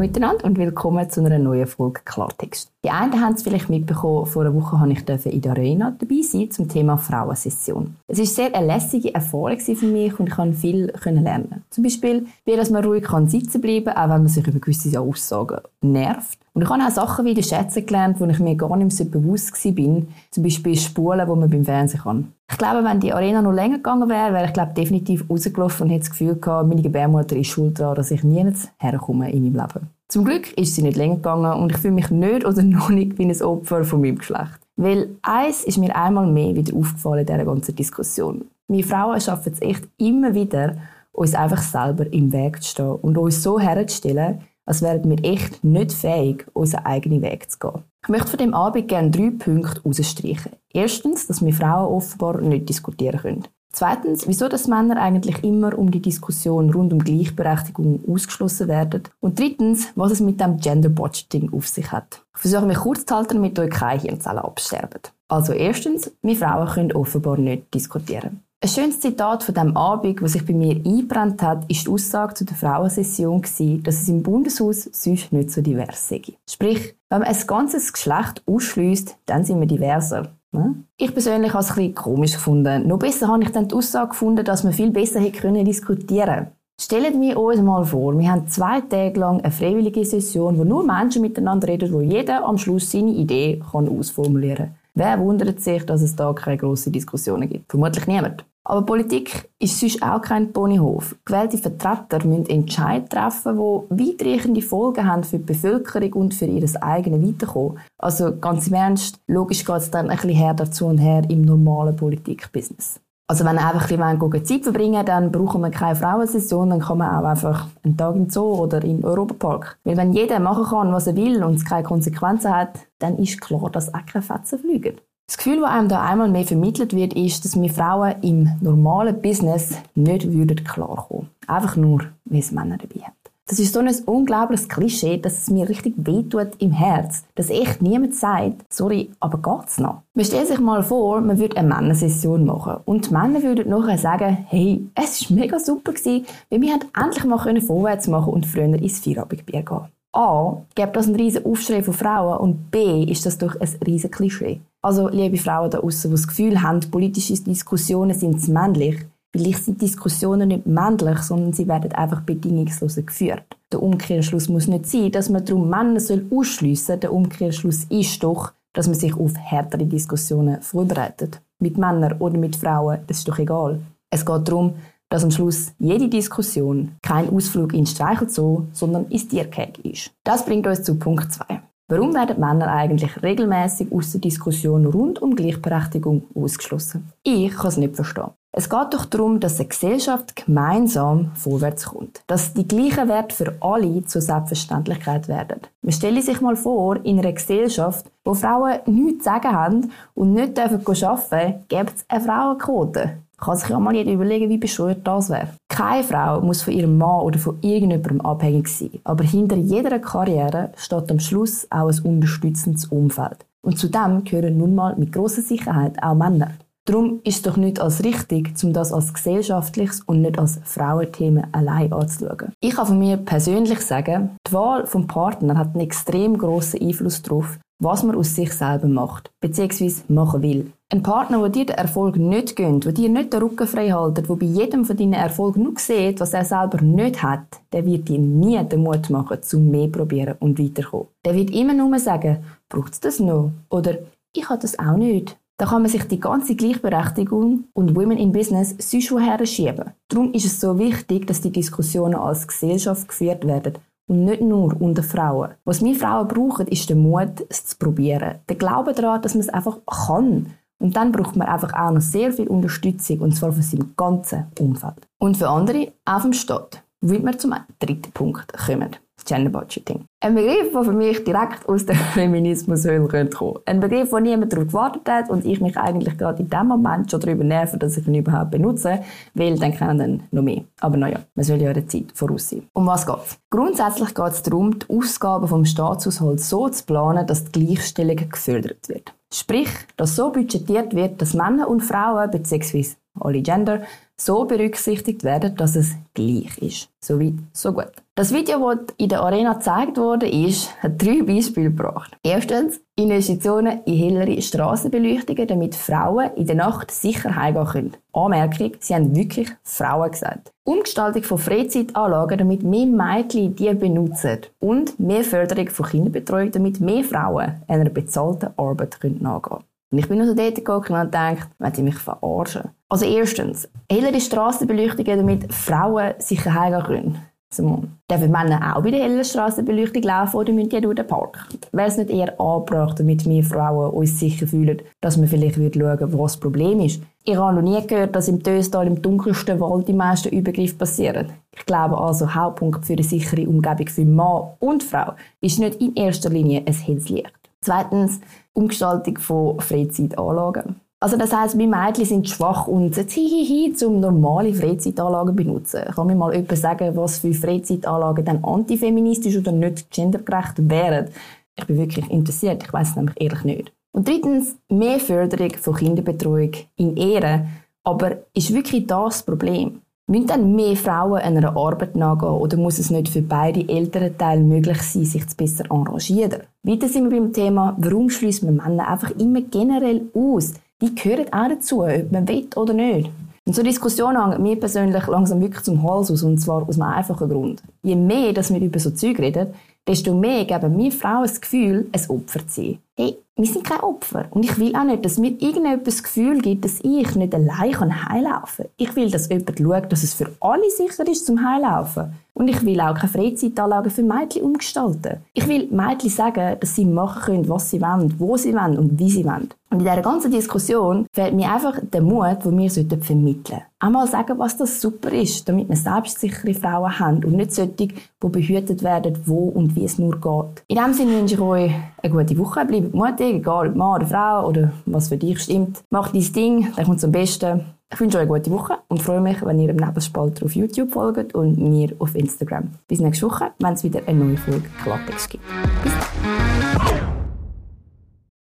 Miteinander und willkommen zu einer neuen Folge Klartext. Die einen haben es vielleicht mitbekommen, vor einer Woche habe ich in der Arena dabei sein zum Thema Frauensession. Es ist sehr eine lässige Erfahrung für mich und ich konnte viel lernen. Zum Beispiel, wie dass man ruhig sitzen bleiben kann, auch wenn man sich über gewisse Aussagen nervt. Und ich habe auch Sachen wieder schätzen gelernt, wo ich mir gar nicht so bewusst war. Zum Beispiel Spulen, die man beim Fernsehen kann. Ich glaube, wenn die Arena noch länger gegangen wäre, wäre ich glaube, definitiv rausgelaufen und hätte das Gefühl gehabt, meine Gebärmutter ist schuld daran, dass ich nie herkomme in meinem Leben. Zum Glück ist sie nicht länger gegangen und ich fühle mich nicht oder noch nicht wie ein Opfer von meinem Geschlecht. Weil eins ist mir einmal mehr wieder aufgefallen in dieser ganzen Diskussion. Wir Frauen schaffen es echt immer wieder, uns einfach selber im Weg zu stehen und uns so herzustellen, als wären wir echt nicht fähig, unseren eigenen Weg zu gehen. Ich möchte von dem Abend gerne drei Punkte herausstreichen. Erstens, dass wir Frauen offenbar nicht diskutieren können. Zweitens, wieso dass Männer eigentlich immer um die Diskussion rund um Gleichberechtigung ausgeschlossen werden. Und drittens, was es mit dem Gender Budgeting auf sich hat. Ich versuche mich kurz zu halten, damit euch keine Hirnzellen absterben. Also erstens, wir Frauen können offenbar nicht diskutieren. Ein schönes Zitat von dem Abend, was sich bei mir eingebrannt hat, ist die Aussage zu der Frauensession dass es im Bundeshaus sonst nicht so divers sei. Sprich, wenn man ein ganzes Geschlecht ausschließt, dann sind wir diverser. Ne? Ich persönlich habe es ein bisschen komisch gefunden. Noch besser habe ich dann die Aussage gefunden, dass wir viel besser hätte können diskutieren Stellen wir uns mal vor, wir haben zwei Tage lang eine freiwillige Session, wo nur Menschen miteinander reden, wo jeder am Schluss seine Idee ausformulieren kann. Wer wundert sich, dass es da keine grossen Diskussionen gibt? Vermutlich niemand. Aber Politik ist sonst auch kein Ponyhof. Gewählte Vertreter müssen Entscheidungen treffen, die weitreichende Folgen haben für die Bevölkerung und für ihr eigenes Weiterkommen. Also ganz im Ernst, logisch geht es dann ein bisschen her dazu und her im normalen Politikbusiness. Also wenn ihr einfach ein bisschen Zeit verbringen dann brauchen wir keine Frauensession, dann kann man auch einfach einen Tag im Zoo oder im Europapark. Weil wenn jeder machen kann, was er will und es keine Konsequenzen hat, dann ist klar, dass auch keine Fetzen fliegen. Das Gefühl, das einem da einmal mehr vermittelt wird, ist, dass wir Frauen im normalen Business nicht würden klarkommen. Einfach nur, weil es Männer dabei haben. Das ist so ein unglaubliches Klischee, dass es mir richtig wehtut im Herz, dass echt niemand sagt, sorry, aber geht's noch? Man stellt sich mal vor, man würde eine Männersession machen und die Männer würden nachher sagen, hey, es war mega super gewesen, weil wir endlich mal vorwärts machen und früher ins Feierabendbier gehen. A, gibt das einen riesen Aufschrei von Frauen und B, ist das doch ein riesen Klischee. Also, liebe Frauen da außen, die das Gefühl haben, politische Diskussionen sind männlich, vielleicht sind Diskussionen nicht männlich, sondern sie werden einfach bedingungslos geführt. Der Umkehrschluss muss nicht sein, dass man darum Männer ausschliessen soll. Der Umkehrschluss ist doch, dass man sich auf härtere Diskussionen vorbereitet. Mit Männern oder mit Frauen, das ist doch egal. Es geht darum, dass am Schluss jede Diskussion kein Ausflug ins Streichelzoo, sondern ins Tierkäg ist. Das bringt uns zu Punkt 2. Warum werden Männer eigentlich regelmäßig aus der Diskussion rund um Gleichberechtigung ausgeschlossen? Ich kann es nicht verstehen. Es geht doch darum, dass eine Gesellschaft gemeinsam vorwärts kommt. Dass die gleichen Werte für alle zur Selbstverständlichkeit werden. Man stelle sich mal vor, in einer Gesellschaft, wo Frauen nichts zu sagen haben und nicht arbeiten dürfen, gibt es eine Frauenquote kann sich ja mal jeder überlegen, wie bescheuert das wäre. Keine Frau muss von ihrem Mann oder von irgendjemandem abhängig sein. Aber hinter jeder Karriere steht am Schluss auch ein unterstützendes Umfeld. Und zu dem gehören nun mal mit großer Sicherheit auch Männer. Darum ist es doch nicht als richtig, um das als gesellschaftliches und nicht als Frauenthema allein anzuschauen. Ich kann von mir persönlich sagen, die Wahl vom Partner hat einen extrem grossen Einfluss darauf, was man aus sich selber macht, bzw. machen will. Ein Partner, der dir den Erfolg nicht gönnt, der dir nicht den Rücken frei hält, der bei jedem von deinen Erfolgen nur sieht, was er selber nicht hat, der wird dir nie den Mut machen, zum mehr probieren und weiterkommen. Der wird immer nur sagen, braucht es das noch? Oder ich habe das auch nicht. Da kann man sich die ganze Gleichberechtigung und Women in Business sonst woher schieben. Darum ist es so wichtig, dass die Diskussionen als Gesellschaft geführt werden und nicht nur unter Frauen. Was wir Frauen brauchen, ist der Mut, es zu probieren. Der Glaube daran, dass man es einfach kann. Und dann braucht man einfach auch noch sehr viel Unterstützung, und zwar von seinem ganzen Umfeld. Und für andere auch vom Staat. Womit wir zum dritten Punkt kommen. Gender Budgeting. Ein Begriff, der für mich direkt aus der Feminismushöhle kommen Ein Begriff, der niemand darauf gewartet hat und ich mich eigentlich gerade in dem Moment schon darüber nerve, dass ich ihn überhaupt benutze, weil dann kennen dann noch mehr. Aber naja, man soll ja der Zeit voraus sein. Um was geht's? Grundsätzlich geht es darum, die Ausgaben vom Staatshaushalt so zu planen, dass die Gleichstellung gefördert wird. Sprich, dass so budgetiert wird, dass Männer und Frauen bzw. alle Gender, so berücksichtigt werden, dass es gleich ist. So weit, so gut. Das Video, das in der Arena gezeigt wurde, ist, hat drei Beispiele gebracht. Erstens, Investitionen in hellere Strassenbeleuchtungen, damit Frauen in der Nacht sicher heimgehen können. Anmerkung, sie haben wirklich Frauen gesagt. Umgestaltung von Freizeitanlagen, damit mehr Mädchen die benutzen. Und mehr Förderung von Kinderbetreuung, damit mehr Frauen einer bezahlten Arbeit nachgehen können. Und ich bin also dort gegangen und gedacht, wenn sie mich verarschen. Also erstens, hellere Strassenbeleuchtungen, damit Frauen sicher heimgehen können. Simon. Dürfen Männer auch bei der hellen Strassenbeleuchtung laufen oder müssen die durch den Park? Wäre es nicht eher angebracht, damit wir Frauen uns sicher fühlen, dass wir vielleicht schauen was das Problem ist? Ich habe noch nie gehört, dass im Töstal im dunkelsten Wald die meisten Übergriffe passieren. Ich glaube also, Hauptpunkt für eine sichere Umgebung für Mann und Frau ist nicht in erster Linie ein helles Licht. Zweitens, Umgestaltung von Freizeitanlagen. Also das heißt, wir Mädchen sind schwach und hihihi zum normale Freizeitanlagen benutzen. Kann mir mal jemand sagen, was für Freizeitanlagen dann antifeministisch oder nicht gendergerecht wären? Ich bin wirklich interessiert, ich weiß es nämlich ehrlich nicht. Und drittens, mehr Förderung von Kinderbetreuung in Ehre. Aber ist wirklich das Problem? Müssen dann mehr Frauen einer Arbeit nachgehen oder muss es nicht für beide Elternteile möglich sein, sich zu besser arrangieren? Weiter sind wir beim Thema, warum schließt man Männer einfach immer generell aus? Die gehören auch dazu, ob man will oder nicht. Und so Diskussionen hängen mir persönlich langsam wirklich zum Hals aus, und zwar aus einem einfachen Grund. Je mehr dass wir über so Zeug reden, desto mehr geben wir Frauen das Gefühl, ein Opfer zu sein. Hey, wir sind kein Opfer. Und ich will auch nicht, dass mir irgendjemand das Gefühl gibt, dass ich nicht allein heilaufen kann. Ich will, dass jemand schaut, dass es für alle sicher ist zum Heilaufen. Und ich will auch keine Freizeitanlagen für Mädchen umgestalten. Ich will Mädchen sagen, dass sie machen können, was sie wollen, wo sie wollen und wie sie wollen. Und in dieser ganzen Diskussion fehlt mir einfach der Mut, den wir vermitteln sollten. Einmal sagen, was das super ist, damit wir selbstsichere Frauen haben und nicht solche, die behütet werden, wo und wie es nur geht. In diesem Sinne wünsche ich euch eine gute Woche. Bleibt mutig, egal ob Mann oder Frau oder was für dich stimmt. Macht dein Ding, dann kommt zum Besten. Ich wünsche euch eine gute Woche und freue mich, wenn ihr im Nebelspalter auf YouTube folgt und mir auf Instagram. Bis nächste Woche, wenn es wieder eine neue Folge Klartext gibt.